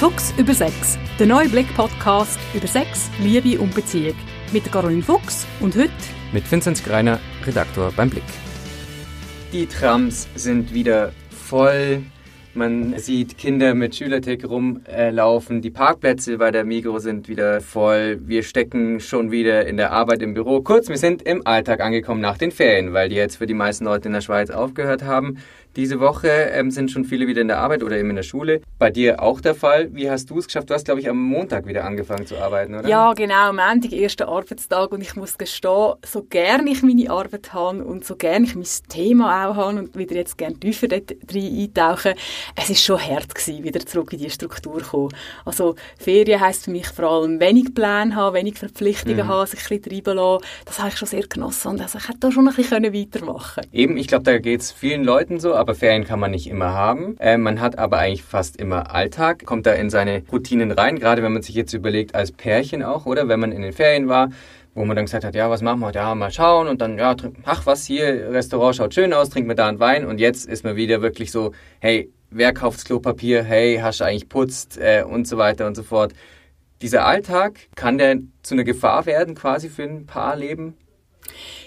Fuchs über Sex, der neue Blick-Podcast über Sex, Liebe und Beziehung. Mit Caroline Fuchs und heute mit Vinzenz Greiner, Redaktor beim Blick. Die Trams sind wieder voll. Man sieht Kinder mit Schülertick rumlaufen. Die Parkplätze bei der Migro sind wieder voll. Wir stecken schon wieder in der Arbeit im Büro. Kurz, wir sind im Alltag angekommen nach den Ferien, weil die jetzt für die meisten Leute in der Schweiz aufgehört haben. Diese Woche ähm, sind schon viele wieder in der Arbeit oder eben in der Schule. Bei dir auch der Fall. Wie hast du es geschafft? Du hast, glaube ich, am Montag wieder angefangen zu arbeiten, oder? Ja, genau. Am Montag, erster Arbeitstag. Und ich muss gestehen, so gerne ich meine Arbeit habe und so gerne ich mein Thema auch habe und wieder jetzt gerne tiefer dort rein eintauchen, es ist schon hart gewesen, wieder zurück in die Struktur zu kommen. Also Ferien heisst für mich vor allem wenig Pläne haben, wenig Verpflichtungen mhm. haben, sich ein bisschen treiben lassen. Das habe ich schon sehr genossen und also ich hätte da schon ein bisschen weitermachen können. Eben, ich glaube, da geht es vielen Leuten so, aber Ferien kann man nicht immer haben. Äh, man hat aber eigentlich fast immer Alltag, kommt da in seine Routinen rein, gerade wenn man sich jetzt überlegt, als Pärchen auch, oder? Wenn man in den Ferien war, wo man dann gesagt hat, ja, was machen wir? Ja, mal schauen und dann, ja, ach was, hier, Restaurant schaut schön aus, trinkt mir da einen Wein und jetzt ist man wieder wirklich so, hey, wer kauft Klopapier? Hey, hast du eigentlich putzt? Äh, und so weiter und so fort. Dieser Alltag, kann der zu einer Gefahr werden quasi für ein Paarleben?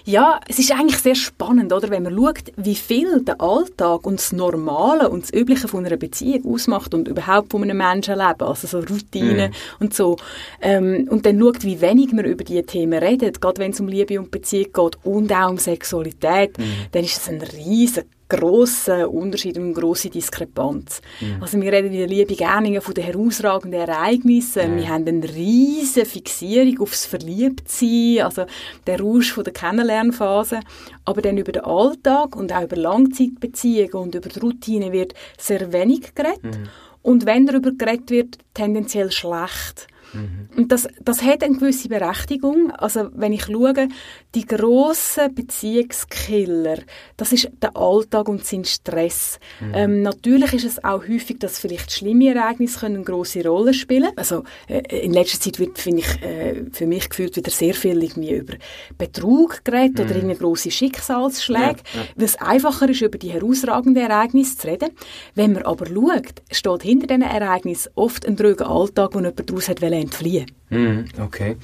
Ja, es ist eigentlich sehr spannend, oder? Wenn man schaut, wie viel der Alltag und das Normale und das Übliche von einer Beziehung ausmacht und überhaupt von einem Menschenleben, also so Routinen mm. und so. Ähm, und dann schaut, wie wenig man über diese Themen redet, gerade wenn es um Liebe und Beziehung geht und auch um Sexualität, mm. dann ist es ein riesiger grossen Unterschied und eine grosse Diskrepanz. Mhm. Also wir reden in der Liebe gerne von den herausragenden Ereignissen. Ja. Wir haben eine riesige Fixierung aufs Verliebtsein, also der Rausch von der Kennenlernphase. Aber dann über den Alltag und auch über Langzeitbeziehungen und über die Routine wird sehr wenig geredet. Mhm. Und wenn darüber geredet wird, tendenziell schlecht. Mhm. Und das, das hat eine gewisse Berechtigung. Also wenn ich schaue, die grossen Beziehungskiller, das ist der Alltag und sein Stress. Mhm. Ähm, natürlich ist es auch häufig, dass vielleicht schlimme Ereignisse können eine grosse Rolle spielen. Also äh, in letzter Zeit wird, finde ich, äh, für mich gefühlt wieder sehr viel irgendwie über Betrug geredet mhm. oder irgendwie grosse Schicksalsschläge, ja, ja. weil es einfacher ist, über die herausragenden Ereignisse zu reden. Wenn man aber schaut, steht hinter diesen Ereignissen oft ein dröger Alltag, wo jemand daraus hat entfliehen mhm, Okay.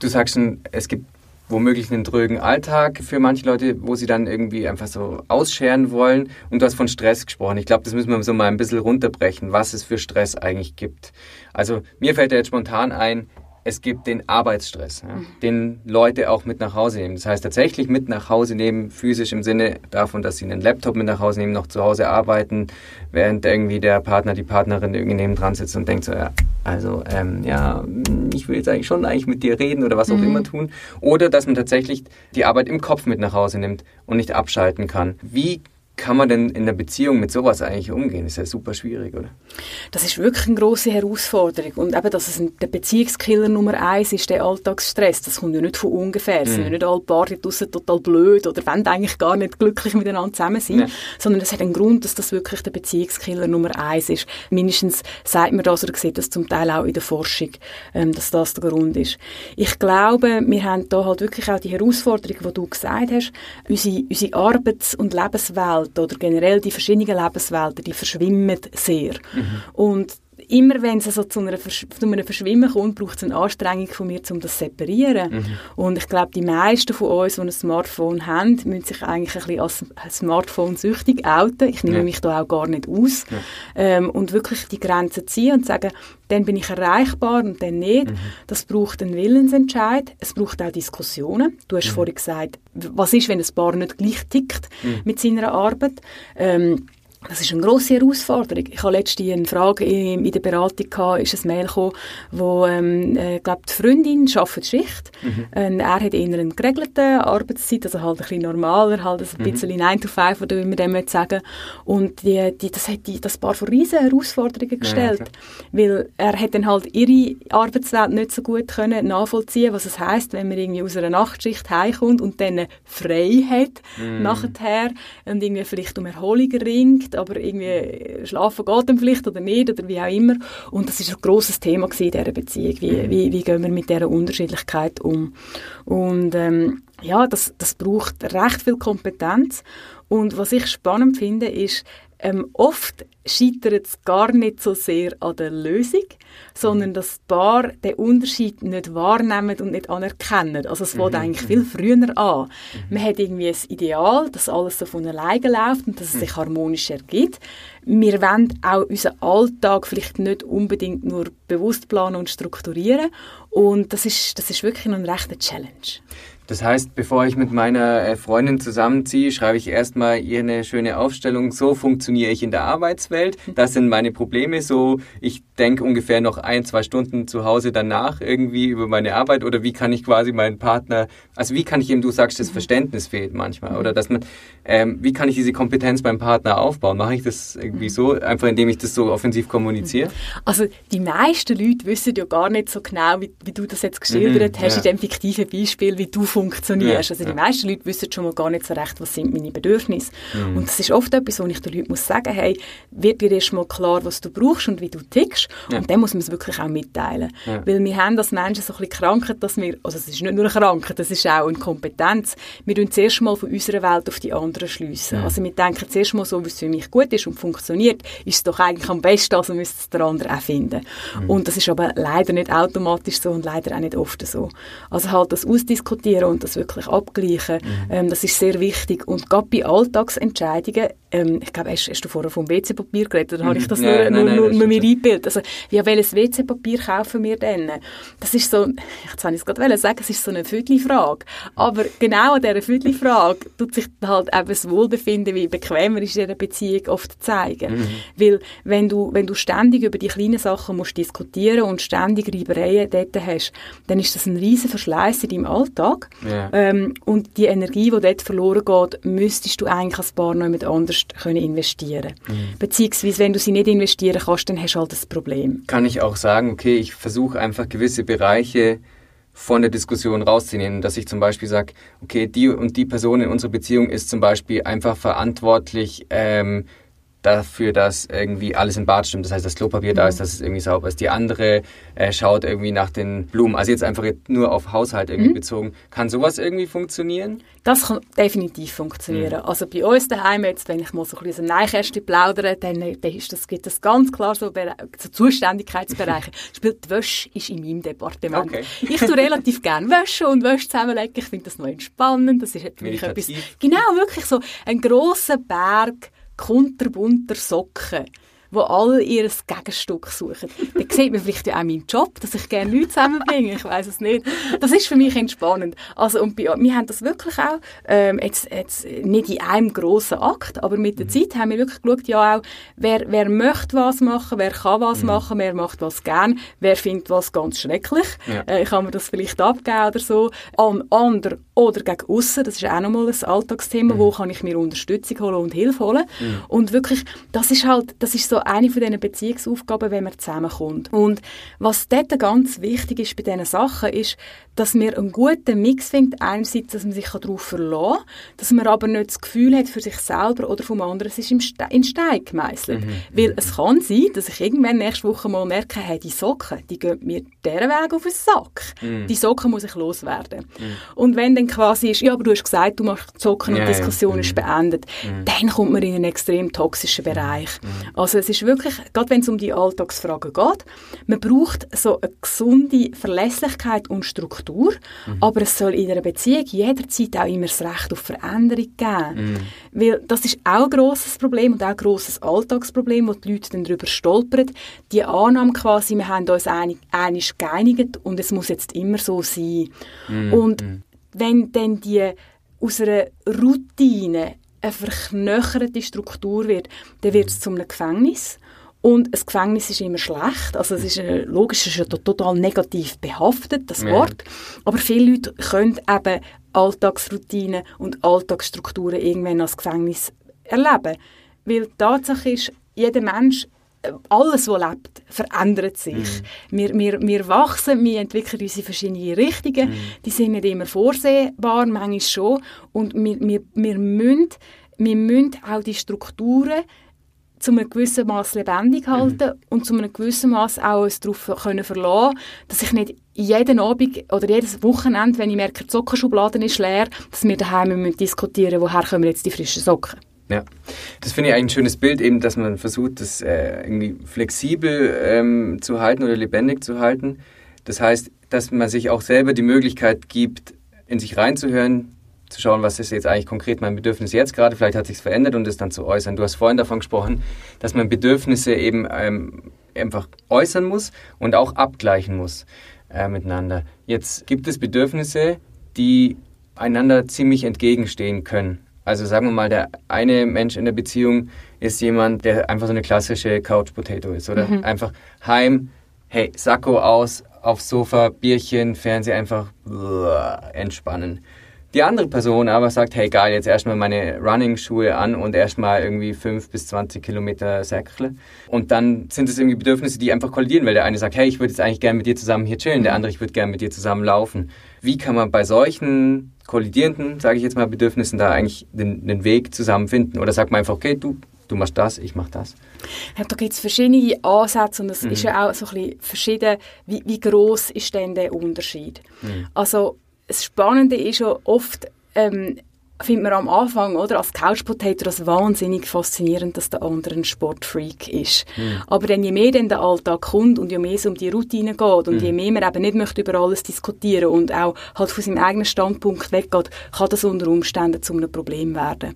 Du sagst schon, es gibt womöglich einen drögen Alltag für manche Leute, wo sie dann irgendwie einfach so ausscheren wollen. Und du hast von Stress gesprochen. Ich glaube, das müssen wir so mal ein bisschen runterbrechen, was es für Stress eigentlich gibt. Also mir fällt da jetzt spontan ein, es gibt den Arbeitsstress, ja, den Leute auch mit nach Hause nehmen. Das heißt tatsächlich mit nach Hause nehmen, physisch im Sinne davon, dass sie einen Laptop mit nach Hause nehmen, noch zu Hause arbeiten, während irgendwie der Partner, die Partnerin irgendwie neben dran sitzt und denkt so, ja, also ähm, ja, ich will jetzt eigentlich schon eigentlich mit dir reden oder was auch mhm. immer tun. Oder dass man tatsächlich die Arbeit im Kopf mit nach Hause nimmt und nicht abschalten kann. Wie kann man denn in der Beziehung mit sowas eigentlich umgehen? Das ist ja super schwierig, oder? Das ist wirklich eine große Herausforderung. Und eben, dass es der Beziehungskiller Nummer eins ist, der Alltagsstress. Das kommt ja nicht von ungefähr. Es mm. sind ja nicht alle Paare draussen total blöd oder wollen eigentlich gar nicht glücklich miteinander zusammen sein. Ja. Sondern es hat einen Grund, dass das wirklich der Beziehungskiller Nummer eins ist. Mindestens sagt man das oder sieht das zum Teil auch in der Forschung, ähm, dass das der Grund ist. Ich glaube, wir haben da halt wirklich auch die Herausforderung, die du gesagt hast. Unsere, unsere Arbeits- und Lebenswelt Lebenswelten oder generell die verschiedenen Lebenswelten, die verschwimmen sehr. Mhm. Und immer wenn es also zu, einer Versch zu einem Verschwimmen kommt, braucht es eine Anstrengung von mir, um das zu separieren. Mhm. Und ich glaube, die meisten von uns, die ein Smartphone haben, müssen sich eigentlich ein bisschen als Smartphone-süchtig outen. Ich nehme ja. mich da auch gar nicht aus. Ja. Ähm, und wirklich die Grenzen ziehen und sagen, dann bin ich erreichbar und dann nicht. Mhm. Das braucht einen Willensentscheid. Es braucht auch Diskussionen. Du hast mhm. vorhin gesagt, was ist, wenn ein Paar nicht gleich tickt mhm. mit seiner Arbeit? Ähm, das ist eine grosse Herausforderung. Ich habe letztens eine Frage in, der Beratung gehabt, ist ein Mail gekommen, wo, ähm, äh, glaub, die Freundin arbeitet Schicht. Mhm. Ähm, er hat eher eine geregelte Arbeitszeit, also halt ein bisschen normaler, halt ein mhm. bisschen 9 to 5, oder wie man dem sagen Und die, die, das hat die, das Paar vor riesen Herausforderungen gestellt. Ja, weil er hat dann halt ihre Arbeitswelt nicht so gut können nachvollziehen, was es heisst, wenn man irgendwie aus einer Nachtschicht heimkommt und dann frei hat, mhm. nachher, und irgendwie vielleicht um Erholung ringt aber irgendwie schlafen geht dann vielleicht oder nicht oder wie auch immer. Und das ist ein grosses Thema in dieser Beziehung. Wie, mhm. wie, wie gehen wir mit dieser Unterschiedlichkeit um? Und ähm, ja, das, das braucht recht viel Kompetenz. Und was ich spannend finde, ist, ähm, oft scheitert es gar nicht so sehr an der Lösung, sondern mhm. dass die Paar den Unterschied nicht wahrnehmen und nicht anerkennen. Also es mhm. fängt eigentlich viel früher an. Mhm. Man hat irgendwie ein Ideal, dass alles so von alleine läuft und dass es mhm. sich harmonisch ergibt. Wir wollen auch unseren Alltag vielleicht nicht unbedingt nur bewusst planen und strukturieren und das ist, das ist wirklich eine rechte Challenge. Das heißt, bevor ich mit meiner äh, Freundin zusammenziehe, schreibe ich erstmal ihr eine schöne Aufstellung. So funktioniere ich in der Arbeitswelt. Das sind meine Probleme. So, ich denke ungefähr noch ein, zwei Stunden zu Hause danach irgendwie über meine Arbeit oder wie kann ich quasi meinen Partner, also wie kann ich ihm, du sagst, das mhm. Verständnis fehlt manchmal oder dass man, ähm, wie kann ich diese Kompetenz beim Partner aufbauen? Mache ich das irgendwie so, einfach indem ich das so offensiv kommuniziere? Also die meisten Leute wissen ja gar nicht so genau, wie, wie du das jetzt geschildert mhm, hast ja. in dem fiktiven Beispiel, wie du funktionierst. Ja, also die ja. meisten Leute wissen schon mal gar nicht so recht, was sind meine Bedürfnisse. Mhm. Und das ist oft etwas, wo ich den Leuten muss sagen, hey, wird dir erst mal klar, was du brauchst und wie du tickst. Ja. Und dann muss man es wirklich auch mitteilen. Weil wir haben als Menschen so ein bisschen Krankheit, dass wir, also es ist nicht nur eine Krankheit, das ist auch eine Kompetenz. Wir tun zuerst mal von unserer Welt auf die anderen schliessen. Also wir denken zuerst mal so, wie es für mich gut ist und funktioniert, ist es doch eigentlich am besten, also müsste es der andere auch finden. Mhm. Und das ist aber leider nicht automatisch so und leider auch nicht oft so. Also halt das ausdiskutieren und das wirklich abgleichen, mhm. ähm, das ist sehr wichtig. Und gerade bei Alltagsentscheidungen, ähm, ich glaube, hast, hast, du vorher vom WC-Papier geredet, oder mhm. habe ich das nein, nur, nein, nur, nein, nur mir eingebildet? Also, ja, welches WC-Papier kaufen wir denn? Das ist so, jetzt wollte ich es gerade sagen, es ist so eine Viertelfrage. Aber genau an dieser Viertelfrage tut sich halt eben das Wohlbefinden, wie bequemer ist in einer Beziehung oft zeigen. Mhm. Weil, wenn du, wenn du ständig über die kleinen Sachen musst diskutieren und ständig Reibereien dort hast, dann ist das ein riesen Verschleiß in deinem Alltag. Yeah. Ähm, und die Energie, die dort verloren geht, müsstest du eigentlich als Paar noch jemand anders können investieren mhm. Beziehungsweise, wenn du sie nicht investieren kannst, dann hast du halt das Problem. Kann ich auch sagen, okay, ich versuche einfach gewisse Bereiche von der Diskussion rauszunehmen, dass ich zum Beispiel sage, okay, die und die Person in unserer Beziehung ist zum Beispiel einfach verantwortlich ähm, dafür, dass irgendwie alles im Bad stimmt. Das heißt, das Klopapier mhm. da ist, dass es irgendwie sauber ist. Die andere äh, schaut irgendwie nach den Blumen. Also jetzt einfach nur auf Haushalt irgendwie mhm. bezogen. Kann sowas irgendwie funktionieren? Das kann definitiv funktionieren. Mhm. Also bei uns daheim jetzt, wenn ich mal so ein bisschen Neikästchen plaudere, dann, dann ist das, gibt es ganz klar so, so Zuständigkeitsbereiche. Spielt Wäsche ist in meinem Departement. Okay. ich tue relativ gerne Wäsche und Wäsche zusammenlegen. Ich finde das noch entspannend. Das ist für mich etwas, genau, wirklich so ein grosser Berg kunterbunter Socken wo alle ihr Gegenstück suchen. Dann sieht man vielleicht ja auch meinen Job, dass ich gerne Leute zusammenbringe. Ich weiß es nicht. Das ist für mich entspannend. Also, und bei, wir haben das wirklich auch, ähm, jetzt, jetzt nicht in einem grossen Akt, aber mit der mhm. Zeit haben wir wirklich geschaut, ja auch, wer, wer möchte was machen, wer kann was mhm. machen, wer macht was gern, wer findet was ganz schrecklich. Ja. Äh, ich kann mir das vielleicht abgeben oder so. An andere oder gegen aussen, das ist auch nochmal ein Alltagsthema, mhm. wo kann ich mir Unterstützung holen und Hilfe holen. Mhm. Und wirklich, das ist halt, das ist so eine von diesen Beziehungsaufgaben, wenn man zusammenkommt. Und was dort ganz wichtig ist bei diesen Sachen, ist, dass man einen guten Mix findet. Einerseits, dass man sich darauf verlassen kann, dass man aber nicht das Gefühl hat für sich selber oder vom anderen, es ist im Ste in Stein gemeißelt. Mhm. Weil es kann sein, dass ich irgendwann nächste Woche mal merke, hey, die Socken, die gehen mir diesen Weg auf den Sack. Mhm. Die Socken muss ich loswerden. Mhm. Und wenn dann quasi ist, ja, aber du hast gesagt, du machst Socken ja, und die Diskussion ja. ist mhm. beendet, mhm. dann kommt man in einen extrem toxischen Bereich. Mhm. Also es ist wirklich, gerade wenn es um die Alltagsfragen geht, man braucht so eine gesunde Verlässlichkeit und Struktur, mhm. aber es soll in einer Beziehung jederzeit auch immer das Recht auf Veränderung geben. Mhm. Weil das ist auch ein grosses Problem und auch ein grosses Alltagsproblem, wo die Leute dann darüber stolpern. Die Annahme quasi, wir haben uns einig, einig geeinigt und es muss jetzt immer so sein. Mhm. Und mhm. wenn dann die aus einer Routine eine verknöcherte Struktur wird, dann wird es zu einem Gefängnis. Und ein Gefängnis ist immer schlecht. Also es ist äh, logisch, es ist ja total negativ behaftet, das Wort. Aber viele Leute können eben Alltagsroutinen und Alltagsstrukturen irgendwann als Gefängnis erleben. Weil die Tatsache ist, jeder Mensch alles, was lebt, verändert sich. Mm. Wir, wir, wir wachsen, wir entwickeln unsere verschiedenen Richtungen. Mm. Die sind nicht immer vorsehbar, manchmal schon. Und wir, wir, wir, müssen, wir müssen auch die Strukturen zu einem gewissen Maß lebendig halten mhm. und zu einem gewissen Maß auch uns darauf können verlassen, dass ich nicht jeden Abend oder jedes Wochenende, wenn ich merke, die Sockenschublade ist leer, dass wir daheim diskutieren müssen, woher kommen jetzt die frischen Socken. Ja, das finde ich eigentlich ein schönes Bild, eben, dass man versucht, das äh, irgendwie flexibel ähm, zu halten oder lebendig zu halten. Das heißt, dass man sich auch selber die Möglichkeit gibt, in sich reinzuhören, zu schauen, was ist jetzt eigentlich konkret mein Bedürfnis jetzt gerade, vielleicht hat sich verändert und es dann zu äußern. Du hast vorhin davon gesprochen, dass man Bedürfnisse eben ähm, einfach äußern muss und auch abgleichen muss äh, miteinander. Jetzt gibt es Bedürfnisse, die einander ziemlich entgegenstehen können. Also sagen wir mal, der eine Mensch in der Beziehung ist jemand, der einfach so eine klassische Couch Potato ist, oder? Mhm. Einfach heim, hey, Sakko aus, aufs Sofa, Bierchen, Fernseher, einfach entspannen. Die andere Person aber sagt, hey geil, jetzt erstmal meine Running-Schuhe an und erstmal irgendwie 5 bis 20 Kilometer Säckle. Und dann sind es irgendwie Bedürfnisse, die einfach kollidieren, weil der eine sagt, hey, ich würde jetzt eigentlich gerne mit dir zusammen hier chillen, der mhm. andere, ich würde gerne mit dir zusammen laufen. Wie kann man bei solchen kollidierenden, sage ich jetzt mal, Bedürfnissen da eigentlich den, den Weg zusammenfinden? Oder sagt man einfach, okay, du, du machst das, ich mach das? Ja, da gibt es verschiedene Ansätze und es mhm. ist ja auch so ein bisschen verschieden, wie, wie groß ist denn der Unterschied? Mhm. Also das Spannende ist ja oft, ähm, findet man am Anfang, oder, als Couch Potato das wahnsinnig faszinierend, dass der andere ein Sportfreak ist. Mhm. Aber dann, je mehr dann der Alltag kommt und je mehr es um die Routine geht und mhm. je mehr man eben nicht möchte über alles diskutieren und auch halt von seinem eigenen Standpunkt weggeht, kann das unter Umständen zu einem Problem werden.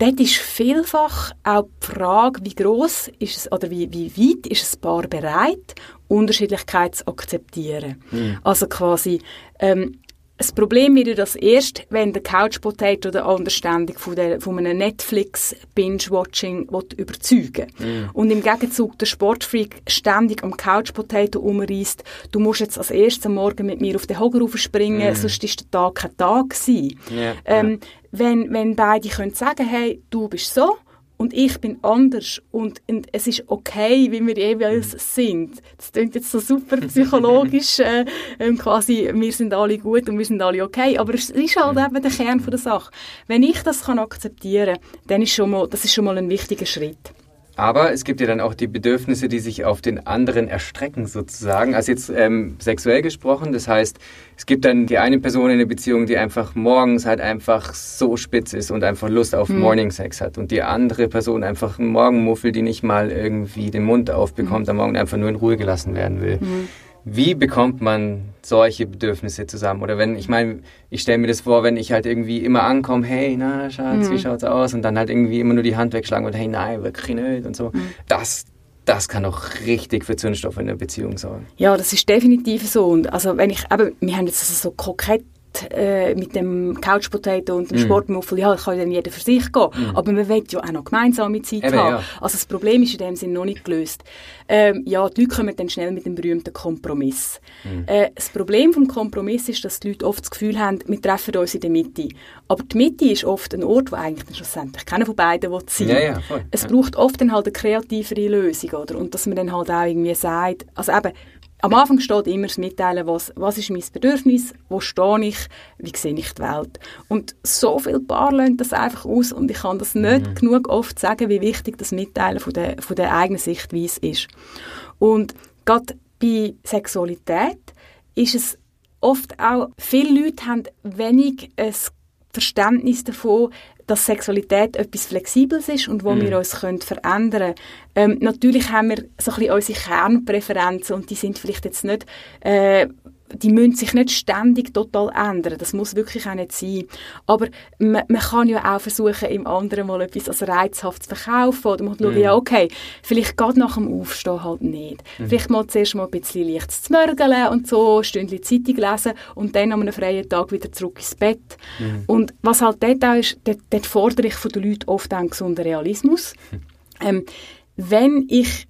Dort ist vielfach auch die Frage, wie groß ist es oder wie, wie weit ist ein Paar bereit, Unterschiedlichkeit zu akzeptieren. Mhm. Also quasi, ähm, das Problem wird das erst, wenn der Couch Potato der Understanding von, der, von einem Netflix Binge-Watching überzeugen mm. Und im Gegenzug der Sportfreak ständig am Couch Potato umreißt, du musst jetzt als erstes am Morgen mit mir auf den Hocker springen, mm. sonst ist der Tag kein Tag gewesen. Yeah, ähm. Wenn, wenn beide können sagen, hey, du bist so, und ich bin anders und, und, es ist okay, wie wir jeweils mhm. sind. Das klingt jetzt so super psychologisch, äh, ähm, quasi, wir sind alle gut und wir sind alle okay, aber es ist halt eben der Kern von der Sache. Wenn ich das kann akzeptieren, dann ist schon mal, das ist schon mal ein wichtiger Schritt. Aber es gibt ja dann auch die Bedürfnisse, die sich auf den anderen erstrecken, sozusagen. Also jetzt ähm, sexuell gesprochen, das heißt, es gibt dann die eine Person in der Beziehung, die einfach morgens halt einfach so spitz ist und einfach Lust auf mhm. Morning Sex hat. Und die andere Person einfach ein Morgenmuffel, die nicht mal irgendwie den Mund aufbekommt, mhm. am Morgen einfach nur in Ruhe gelassen werden will. Mhm. Wie bekommt man solche Bedürfnisse zusammen? Oder wenn, ich meine, ich stelle mir das vor, wenn ich halt irgendwie immer ankomme, hey, na, Schatz, mhm. wie schaut's aus? Und dann halt irgendwie immer nur die Hand wegschlagen und hey, nein, wirklich nicht und so. Mhm. Das, das kann auch richtig für Zündstoff in einer Beziehung sorgen. Ja, das ist definitiv so. Und also wenn ich, aber wir haben jetzt also so kokett äh, mit dem Couch Potato und dem mm. Sportmuffel, ja, kann dann jeder für sich gehen. Mm. Aber man will ja auch noch gemeinsame Zeit Eben, haben. Ja. Also das Problem ist in dem Sinne noch nicht gelöst. Ähm, ja, die Leute kommen dann schnell mit dem berühmten Kompromiss. Mm. Äh, das Problem vom Kompromiss ist, dass die Leute oft das Gefühl haben, wir treffen uns in der Mitte. Aber die Mitte ist oft ein Ort, wo eigentlich schlussendlich keiner von beiden will sein ja, ja, Es braucht oft dann halt eine kreativere Lösung, oder? Und dass man dann halt auch irgendwie sagt, also eben, am Anfang steht immer das Mitteilen, was, was ist mein Bedürfnis, wo stehe ich, wie sehe ich die Welt. Und so viel Paar lernt das einfach aus und ich kann das nicht mhm. genug oft sagen, wie wichtig das Mitteilen von der, von der eigenen Sichtweise ist. Und gerade bei Sexualität ist es oft auch, viele Leute haben wenig ein Verständnis davon, dass Sexualität etwas Flexibles ist und wo mm. wir uns können verändern können. Ähm, natürlich haben wir so ein bisschen unsere Kernpräferenzen und die sind vielleicht jetzt nicht äh, die müssen sich nicht ständig total ändern. Das muss wirklich auch nicht sein. Aber man, man kann ja auch versuchen, im anderen mal etwas als reizhaft zu verkaufen. Oder man schaut, mm. ja, okay, vielleicht geht nach dem Aufstehen halt nicht. Mm. Vielleicht mal zuerst mal ein bisschen leicht zu mörgeln und so, ein Stündchen Zeitung lesen und dann an einem freien Tag wieder zurück ins Bett. Mm. Und was halt dort auch ist, dort, dort fordere ich von den Leuten oft einen gesunden Realismus. Hm. Ähm, wenn ich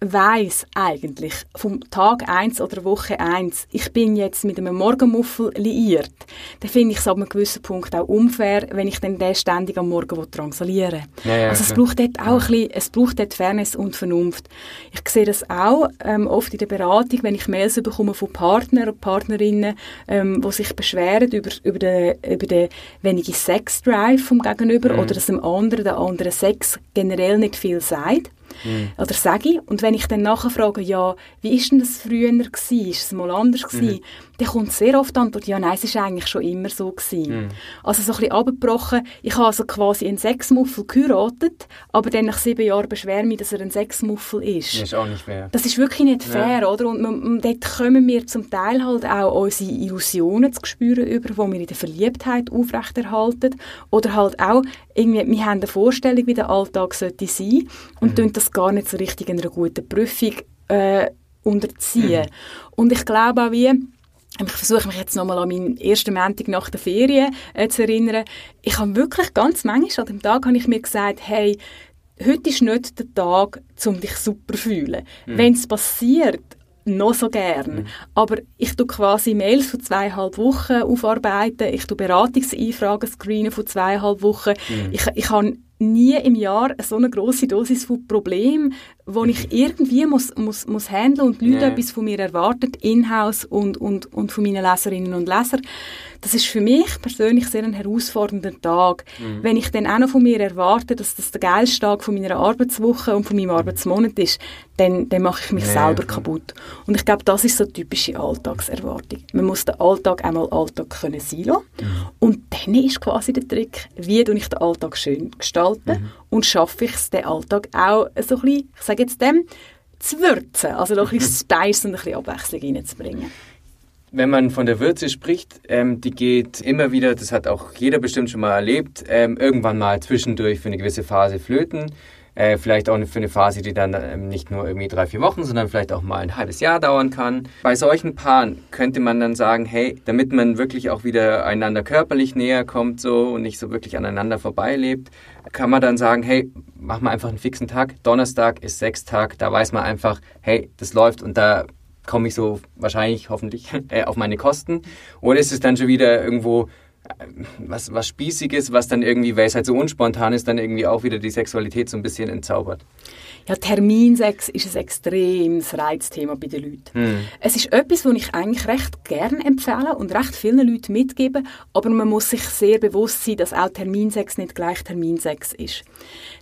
weiß eigentlich vom Tag 1 oder Woche 1, ich bin jetzt mit einem Morgenmuffel liiert, dann finde ich es ab einem gewissen Punkt auch unfair, wenn ich dann den ständig am Morgen drangsalieren ja, ja, Also es braucht dort auch ein bisschen, es braucht dort Fairness und Vernunft. Ich sehe das auch ähm, oft in der Beratung, wenn ich Mails bekomme von Partnern und Partnerinnen, ähm, die sich beschweren über, über den, über den wenigen Sex-Drive vom Gegenüber mhm. oder dass dem anderen, der andere Sex generell nicht viel sagt. Mhm. Oder sage ich. Und wenn ich dann nachher frage, ja, wie ist denn das früher gewesen? Ist es mal anders gewesen? Mhm. Dann kommt sehr oft die Antwort, ja, nein, es ist eigentlich schon immer so gewesen. Mhm. Also so ein bisschen abgebrochen. Ich habe also quasi einen Sexmuffel geheiratet, aber dann nach sieben Jahren beschwere mich, dass er ein Sexmuffel ist. Das ist auch nicht fair. Das ist wirklich nicht fair, ja. oder? Und, und dort kommen wir zum Teil halt auch unsere Illusionen zu spüren, über, die wir in der Verliebtheit aufrechterhalten. Oder halt auch, irgendwie, wir haben eine Vorstellung, wie der Alltag sollte sein und mhm. das gar nicht so richtig in einer guten Prüfung äh, unterziehen. Mhm. Und ich glaube auch, wie ich versuche mich jetzt nochmal an meinen ersten Montag nach der Ferien äh, zu erinnern. Ich habe wirklich ganz manchmal an dem Tag habe ich mir gesagt, hey, heute ist nicht der Tag, um dich super zu fühlen. Mhm. Wenn es passiert, noch so gern. Mhm. Aber ich tue quasi Mails von zweieinhalb Wochen aufarbeiten, ich tue Beratungseinfragen screenen von zweieinhalb Wochen. Mhm. Ich, ich habe nie im Jahr so eine große Dosis von Problemen, wo ich irgendwie muss, muss, muss handeln und die Leute yeah. etwas von mir erwarten, in-house und, und, und von meinen Leserinnen und Lesern. Das ist für mich persönlich sehr ein herausfordernder Tag. Mhm. Wenn ich dann auch noch von mir erwarte, dass das der geilste Tag von meiner Arbeitswoche und von meinem Arbeitsmonat ist, dann, dann mache ich mich yeah. selber kaputt. Und ich glaube, das ist so eine typische Alltagserwartung. Man muss den Alltag einmal Alltag können sein lassen. Mhm. Und dann ist quasi der Trick, wie ich den Alltag schön gestalten mhm. und schaffe ich es, den Alltag auch so ein bisschen, ich sage jetzt dem, zu würzen. Also noch ein bisschen Spice und ein bisschen Abwechslung reinzubringen. Wenn man von der Würze spricht, ähm, die geht immer wieder, das hat auch jeder bestimmt schon mal erlebt, ähm, irgendwann mal zwischendurch für eine gewisse Phase flöten. Äh, vielleicht auch für eine Phase, die dann ähm, nicht nur irgendwie drei, vier Wochen, sondern vielleicht auch mal ein halbes Jahr dauern kann. Bei solchen Paaren könnte man dann sagen, hey, damit man wirklich auch wieder einander körperlich näher kommt so und nicht so wirklich aneinander vorbeilebt, kann man dann sagen, hey, mach mal einfach einen fixen Tag. Donnerstag ist Sextag, da weiß man einfach, hey, das läuft und da komme ich so wahrscheinlich, hoffentlich, äh, auf meine Kosten. Oder ist es dann schon wieder irgendwo was, was Spießiges, was dann irgendwie, weil es halt so unspontan ist, dann irgendwie auch wieder die Sexualität so ein bisschen entzaubert. Ja, Terminsex ist ein extremes Reizthema bei den Leuten. Hm. Es ist etwas, was ich eigentlich recht gerne empfehle und recht vielen Leuten mitgebe, aber man muss sich sehr bewusst sein, dass auch Terminsex nicht gleich Terminsex ist.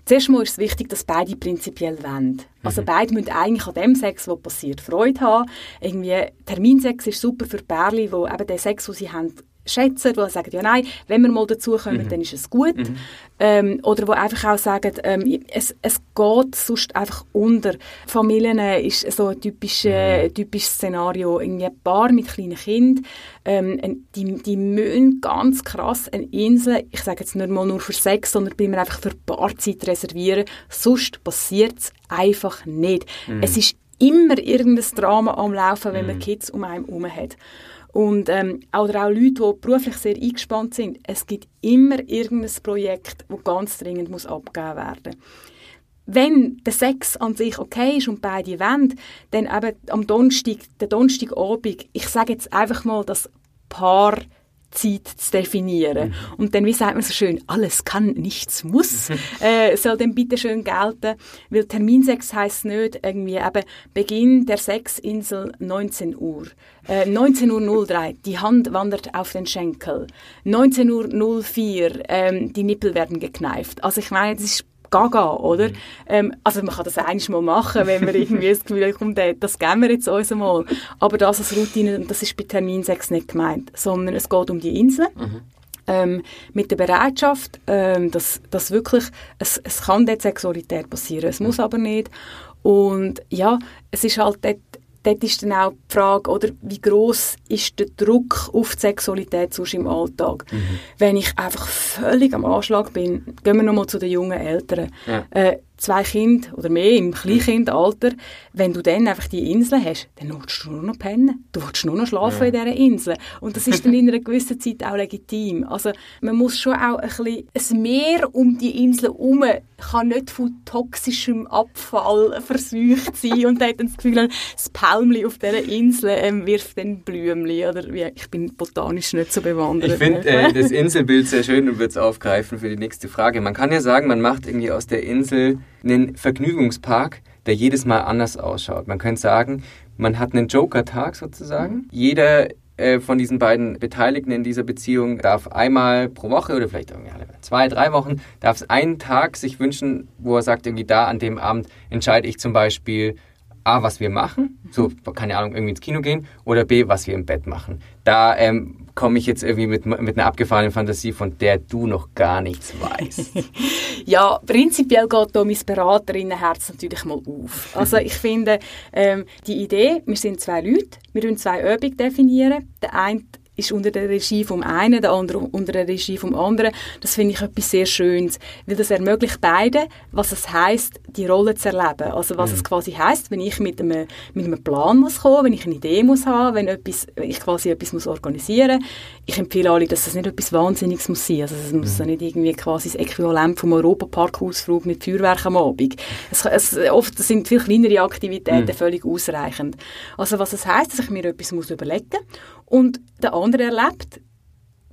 Zuerst mal ist es wichtig, dass beide prinzipiell wollen. Also mhm. beide müssen eigentlich an dem Sex, was passiert, Freude haben. Irgendwie Terminsex ist super für Pärchen, die eben den Sex, den sie haben, schätzen, die sagen, ja nein, wenn wir mal dazukommen, mhm. dann ist es gut. Mhm. Ähm, oder die einfach auch sagen, ähm, es, es geht sonst einfach unter. Familien ist so ein typisches, mhm. typisches Szenario. Irgendwie ein Paar mit kleinen Kindern, ähm, die, die müssen ganz krass eine Insel, ich sage jetzt nicht mal nur für Sex, sondern bei mir einfach für Paarzeit reservieren. Sonst passiert es einfach nicht. Mhm. Es ist immer irgendein Drama am Laufen, wenn man mhm. Kids um einen herum hat. Und ähm, oder auch Leute, die beruflich sehr eingespannt sind. Es gibt immer irgendein Projekt, das ganz dringend muss abgegeben werden wenn der Sex an sich okay ist und beide wollen, dann eben am Donnerstag, der Donnerstagabend, ich sage jetzt einfach mal das Paar Zeit zu definieren. Mhm. Und dann, wie sagt man so schön, alles kann, nichts muss, äh, soll dann bitte schön gelten, weil Terminsex heisst nicht irgendwie eben Beginn der Sexinsel 19 Uhr. Äh, 19.03 Uhr, die Hand wandert auf den Schenkel. 19.04 Uhr, ähm, die Nippel werden gekneift. Also ich meine, das ist gaga, oder? Mhm. Ähm, also man kann das eigentlich mal machen, wenn man irgendwie das Gefühl hat, komm, das geben wir jetzt uns mal. Aber das als Routine, das ist bei Termin 6 nicht gemeint, sondern es geht um die Insel. Mhm. Ähm, mit der Bereitschaft, ähm, dass, dass wirklich, es, es kann dort Sexualität passieren, es muss aber nicht. Und ja, es ist halt dort dort ist dann auch die Frage, oder, wie groß ist der Druck auf die Sexualität sonst im Alltag? Mhm. Wenn ich einfach völlig am Anschlag bin, gehen wir nochmal zu den jungen Eltern. Ja. Äh, zwei Kinder oder mehr im Kleinkindalter, wenn du dann einfach die Insel hast, dann willst du nur noch pennen. Du willst nur noch schlafen ja. in dieser Insel. Und das ist dann in einer gewissen Zeit auch legitim. Also man muss schon auch ein bisschen, ein Meer um die Insel herum kann nicht von toxischem Abfall verseucht sein und hat dann das Gefühl, das Palmli auf dieser Insel ähm, wirft dann Blümchen. Oder wie, ich bin botanisch nicht so bewandert. Ich finde äh, das Inselbild sehr schön und würde es aufgreifen für die nächste Frage. Man kann ja sagen, man macht irgendwie aus der Insel einen Vergnügungspark, der jedes Mal anders ausschaut. Man könnte sagen, man hat einen Joker-Tag sozusagen. Jeder äh, von diesen beiden Beteiligten in dieser Beziehung darf einmal pro Woche oder vielleicht irgendwie alle zwei, drei Wochen, darf es einen Tag sich wünschen, wo er sagt, irgendwie da an dem Abend entscheide ich zum Beispiel, A, was wir machen, so, keine Ahnung, irgendwie ins Kino gehen, oder B, was wir im Bett machen. Da ähm, komme ich jetzt irgendwie mit, mit einer abgefahrenen Fantasie, von der du noch gar nichts weißt. ja, prinzipiell geht da mein Beraterinnenherz natürlich mal auf. Also ich finde, ähm, die Idee, wir sind zwei Leute, wir definieren zwei Übungen definieren. Der eine ist unter der Regie vom einen, der andere unter der Regie vom anderen. Das finde ich etwas sehr Schönes, weil das ermöglicht beiden, was es heißt, die Rolle zu erleben. Also was mhm. es quasi heißt, wenn ich mit einem, mit einem Plan muss kommen, wenn ich eine Idee muss haben, wenn, etwas, wenn ich quasi etwas muss organisieren. Ich empfehle alle, dass das nicht etwas Wahnsinniges muss sein. Also es muss mhm. nicht irgendwie quasi das Äquivalent vom Europapark-Ausflug mit Feuerwerk am Abend. Es, es, oft sind viel kleinere Aktivitäten mhm. völlig ausreichend. Also was es heißt, dass ich mir etwas muss überlegen und der andere erlebt,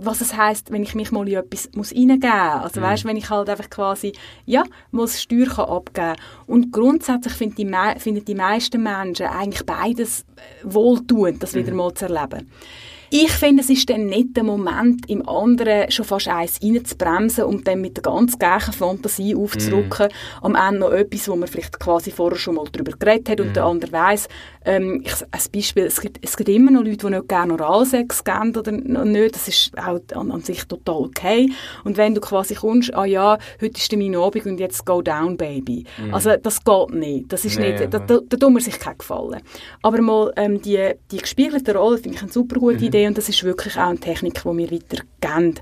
was es heißt, wenn ich mich mal in etwas muss reingeben muss. Also mhm. weißt, wenn ich halt einfach quasi, ja, muss Steuer kann abgeben Und grundsätzlich finden die, finden die meisten Menschen eigentlich beides wohltuend, das mhm. wieder mal zu erleben. Ich finde, es ist dann nicht der Moment, im anderen schon fast eins reinzubremsen und dann mit der ganz gleichen Fantasie aufzurücken. Mm. Am Ende noch etwas, wo man vielleicht quasi vorher schon mal darüber geredet hat mm. und mhm. der andere weiss. Ähm, ich, als Beispiel, es gibt, es gibt immer noch Leute, die nicht gerne Oralsex geben oder nicht. Das ist auch an, an, sich total okay. Und wenn du quasi kommst, ah ja, heute ist mein Abend und jetzt go down, baby. Mm. Also das geht nicht. Das ist nee, nicht, da, da, da tut man sich keinen Gefallen. Aber mal ähm, die, die gespiegelte Rolle finde ich eine super gute. Idee Idee und das ist wirklich auch eine Technik, die wir weitergeben.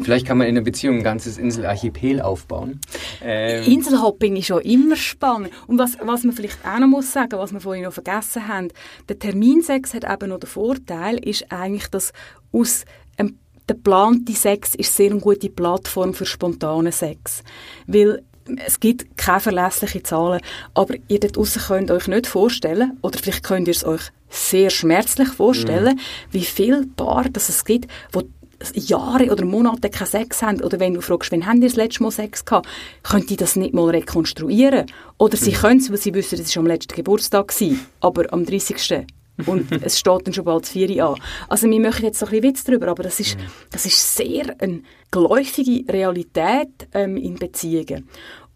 Vielleicht kann man in einer Beziehung ein ganzes Inselarchipel aufbauen. Ähm. Inselhopping ist schon immer spannend. Und was, was man vielleicht auch noch muss sagen, was wir vorhin noch vergessen haben, der Terminsex hat eben noch den Vorteil, ist eigentlich, dass aus ähm, der geplante Sex ist sehr eine gute Plattform für spontanen Sex. Weil es gibt keine verlässlichen Zahlen, aber ihr dort draussen könnt euch nicht vorstellen, oder vielleicht könnt ihr es euch sehr schmerzlich vorstellen, mhm. wie viele Paare es gibt, wo Jahre oder Monate keinen Sex haben, oder wenn du fragst, wann haben die das letzte Mal Sex gehabt, können die das nicht mal rekonstruieren. Oder sie mhm. können es, weil sie wissen, es war am letzten Geburtstag, gewesen, aber am 30. und es steht dann schon bald das Vieri an. Also wir machen jetzt so ein bisschen Witz darüber, aber das ist, mhm. das ist sehr eine geläufige Realität ähm, in Beziehungen.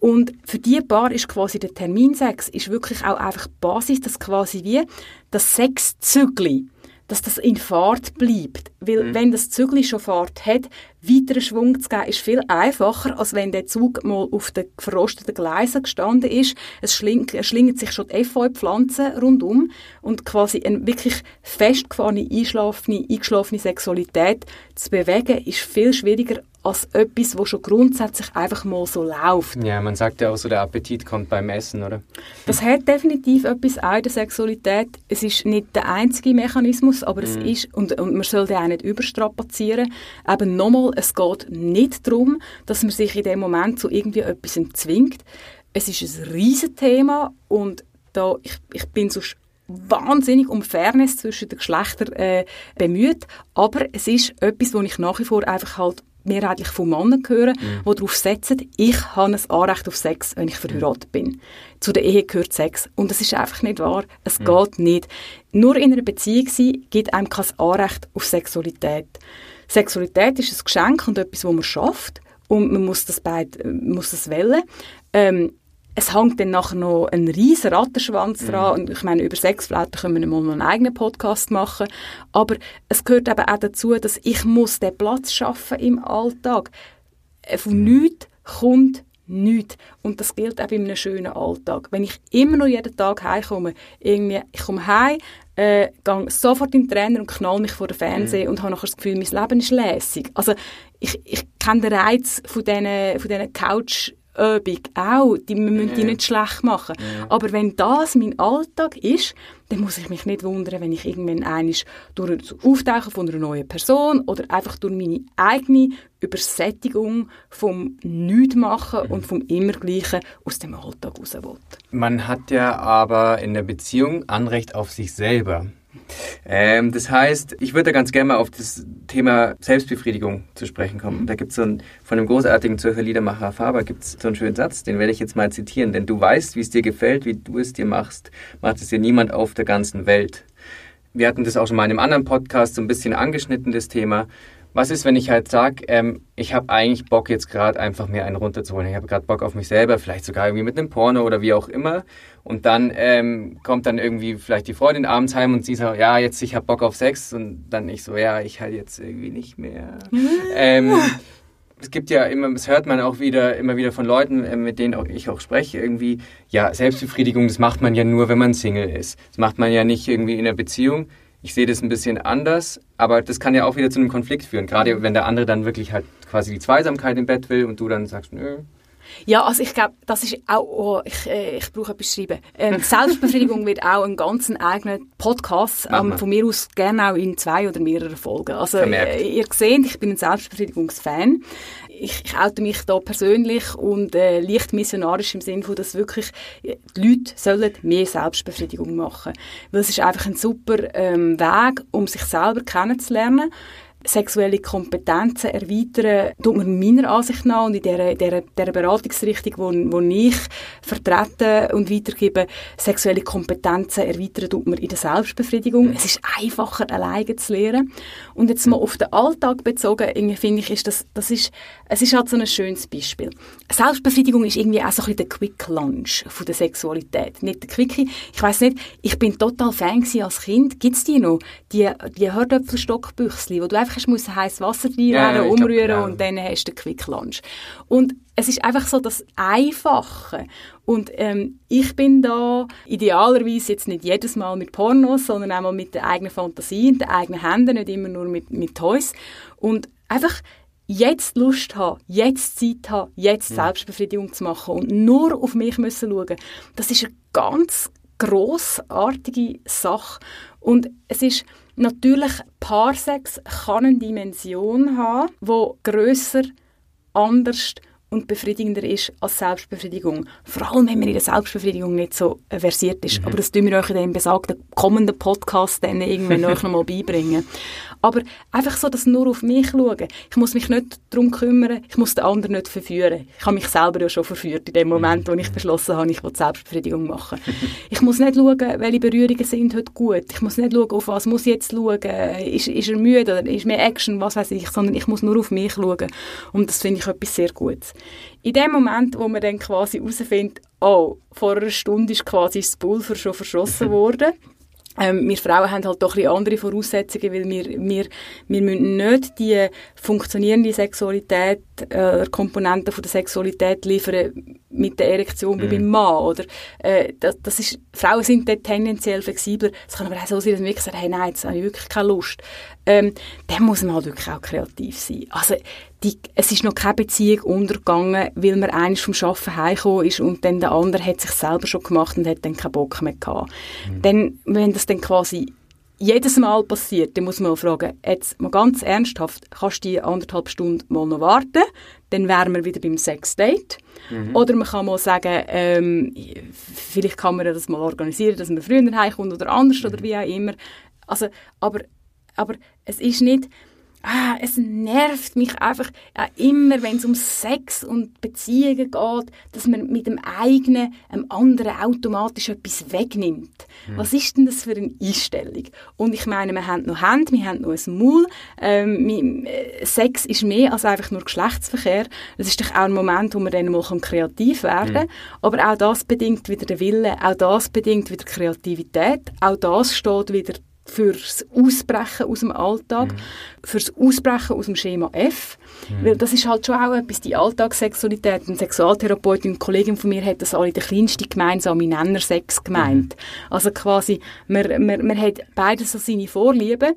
Und für die Paar ist quasi der Terminsex ist wirklich auch einfach Basis, dass quasi wie das Sexzügli, dass das in Fahrt bleibt. Weil mhm. wenn das Zügli schon Fahrt hat, weiteren Schwung zu geben, ist viel einfacher, als wenn der Zug mal auf den verrosteten Gleisen gestanden ist. Es schlingt, schlingen sich schon die Efeu-Pflanzen rundum und quasi eine wirklich festgefahrene, eingeschlafene, eingeschlafene Sexualität zu bewegen, ist viel schwieriger als etwas, was schon grundsätzlich einfach mal so läuft. Ja, man sagt ja auch so, der Appetit kommt beim Essen, oder? Das hat definitiv etwas auch in der Sexualität. Es ist nicht der einzige Mechanismus, aber mm. es ist, und, und man sollte auch nicht überstrapazieren. Eben nochmal, es geht nicht darum, dass man sich in dem Moment zu irgendwie etwas zwingt. Es ist ein riesen Thema und da, ich, ich bin so wahnsinnig um Fairness zwischen den Geschlechtern äh, bemüht, aber es ist etwas, wo ich nach wie vor einfach halt mehrheitlich von Männern hören, mhm. die darauf setzen, ich habe ein Anrecht auf Sex, wenn ich verheiratet bin. Zu der Ehe gehört Sex. Und das ist einfach nicht wahr. Es mhm. geht nicht. Nur in einer Beziehung sein, gibt einem kein Anrecht auf Sexualität. Sexualität ist ein Geschenk und etwas, das man schafft. Und man muss das, beid, muss das wählen. Ähm, es hängt dann nachher noch ein riesen Rattenschwanz mhm. dran. Und ich meine, über Sexflatter können wir mal einen eigenen Podcast machen. Aber es gehört eben auch dazu, dass ich muss den Platz schaffen im Alltag. Äh, von mhm. nichts kommt nichts. Und das gilt auch in einem schönen Alltag. Wenn ich immer noch jeden Tag heimkomme, irgendwie, ich komme heim, äh, gehe sofort in den Trainer und knall mich vor den Fernseher mhm. und habe nachher das Gefühl, mein Leben ist lässig. Also ich, ich kenne den Reiz von diesen, von diesen Couch- Übung auch, die, wir müssen die nicht schlecht machen. Aber wenn das mein Alltag ist, dann muss ich mich nicht wundern, wenn ich irgendwann einisch durch das Auftauchen von einer neuen Person oder einfach durch meine eigene Übersättigung vom Nichtmachen mhm. und vom Immergleichen aus dem Alltag raus will. Man hat ja aber in der Beziehung Anrecht auf sich selber. Ähm, das heißt, ich würde ganz gerne mal auf das Thema Selbstbefriedigung zu sprechen kommen. Da gibt es so von dem großartigen Zürcher Liedermacher Faber gibt es so einen schönen Satz, den werde ich jetzt mal zitieren. Denn du weißt, wie es dir gefällt, wie du es dir machst, macht es dir niemand auf der ganzen Welt. wir hatten das auch schon mal in einem anderen Podcast so ein bisschen angeschnitten, das Thema. Was ist, wenn ich halt sage, ähm, ich habe eigentlich Bock jetzt gerade einfach mir einen runterzuholen. Ich habe gerade Bock auf mich selber, vielleicht sogar irgendwie mit einem Porno oder wie auch immer. Und dann ähm, kommt dann irgendwie vielleicht die Freundin abends heim und sie sagt, ja, jetzt ich habe Bock auf Sex. Und dann ich so, ja, ich halt jetzt irgendwie nicht mehr. ähm, es gibt ja immer, das hört man auch wieder, immer wieder von Leuten, äh, mit denen auch ich auch spreche, irgendwie, ja, Selbstbefriedigung, das macht man ja nur, wenn man Single ist. Das macht man ja nicht irgendwie in einer Beziehung. Ich sehe das ein bisschen anders, aber das kann ja auch wieder zu einem Konflikt führen. Gerade wenn der andere dann wirklich halt quasi die Zweisamkeit im Bett will und du dann sagst, nö, ja, also ich glaube, das ist auch, oh, ich, äh, ich brauche etwas schreiben. Ähm, Selbstbefriedigung wird auch ein ganz eigenen Podcast, ähm, von mir aus gerne auch in zwei oder mehreren Folgen. Also äh, ihr seht, ich bin ein Selbstbefriedigungsfan. Ich, ich oute mich da persönlich und äh, leicht missionarisch im Sinne von, dass wirklich die Leute sollen mehr Selbstbefriedigung machen. Weil es ist einfach ein super ähm, Weg, um sich selber kennenzulernen sexuelle Kompetenzen erweitern, tut man meiner Ansicht nach und in dieser, dieser, dieser Beratungsrichtung, wo, wo ich vertrete und weitergebe, sexuelle Kompetenzen erweitern tut man in der Selbstbefriedigung. Es ist einfacher, alleine zu lernen. Und jetzt mal auf den Alltag bezogen, finde ich, ist das, das ist, es ist halt so ein schönes Beispiel. Selbstbefriedigung ist irgendwie auch so ein bisschen der Quick Lunch von der Sexualität. Nicht der Quickie. Ich weiß nicht, ich bin total Fan als Kind. Gibt's die noch? Die, die Herdöpfelstockbüchsli, wo du einfach hast musst heißes Wasser reinrühren, ja, umrühren glaub, und dann hast du den Quick Lunch. Und es ist einfach so das Einfache. Und ähm, ich bin da idealerweise jetzt nicht jedes Mal mit Pornos, sondern auch mal mit der eigenen Fantasie, und den eigenen Händen, nicht immer nur mit, mit Toys. Und einfach jetzt Lust haben, jetzt Zeit haben, jetzt. Selbstbefriedigung zu machen und nur auf mich müssen schauen. Das ist eine ganz großartige Sache. Und es ist natürlich, Paarsex kann eine Dimension haben, die grösser, anders und befriedigender ist als Selbstbefriedigung. Vor allem, wenn man in der Selbstbefriedigung nicht so versiert ist. Mhm. Aber das tun wir euch in dem besagten kommenden Podcast dann irgendwann euch nochmal beibringen. Aber einfach so, dass nur auf mich schauen. Ich muss mich nicht darum kümmern, ich muss den anderen nicht verführen. Ich habe mich selber ja schon verführt in dem Moment, wo ich beschlossen habe, ich will Selbstbefriedigung machen. ich muss nicht schauen, welche Berührungen sind heute gut. Ich muss nicht schauen, auf was muss ich jetzt schauen. Ist, ist er müde oder ist mehr Action, was weiß ich. Sondern ich muss nur auf mich schauen. Und das finde ich etwas sehr Gutes. In dem Moment, wo man dann quasi herausfindet, oh, vor einer Stunde ist quasi das Pulver schon verschossen worden, ähm, wir Frauen haben halt doch ein andere Voraussetzungen, weil wir, wir, wir müssen nicht die funktionierende Sexualität, äh, Komponenten von der Sexualität liefern mit der Erektion wie mhm. beim Mann, oder? Äh, das, das ist, Frauen sind dort tendenziell flexibler. Es kann aber auch so sein, dass man wirklich sagt, hey, nein, jetzt habe ich wirklich keine Lust. Ähm, dann muss man halt wirklich auch kreativ sein. Also, die, es ist noch keine Beziehung untergegangen, weil man eines vom Arbeiten heimgekommen ist und dann der andere hat sich selber schon gemacht und hat dann keinen Bock mehr gehabt. Mhm. Dann, wenn das dann quasi jedes Mal passiert, dann muss man fragen, jetzt mal ganz ernsthaft, kannst du die anderthalb Stunden mal noch warten? Dann wären wir wieder beim Sexdate. Mhm. Oder man kann mal sagen, ähm, vielleicht kann man das mal organisieren, dass man früher heimkommt oder anders mhm. oder wie auch immer. Also, aber, aber es ist nicht ah, es nervt mich einfach immer, wenn es um Sex und Beziehungen geht, dass man mit dem eigenen, einem anderen automatisch etwas wegnimmt. Mhm. Was ist denn das für eine Einstellung? Und ich meine, wir haben noch Hände, wir haben noch ein Maul. Ähm, äh, Sex ist mehr als einfach nur Geschlechtsverkehr. Das ist doch auch ein Moment, wo man dann mal kreativ werden kann. Mhm. Aber auch das bedingt wieder den Willen, auch das bedingt wieder Kreativität, auch das steht wieder fürs Ausbrechen aus dem Alltag, mhm. fürs Ausbrechen aus dem Schema F. Mhm. Weil das ist halt schon auch etwas, die Alltagssexualität. Eine Sexualtherapeutin und Kollegin von mir hat das alle der kleinste gemeinsame Nenner Sex gemeint. Mhm. Also quasi, man, man, man hat beides so seine Vorlieben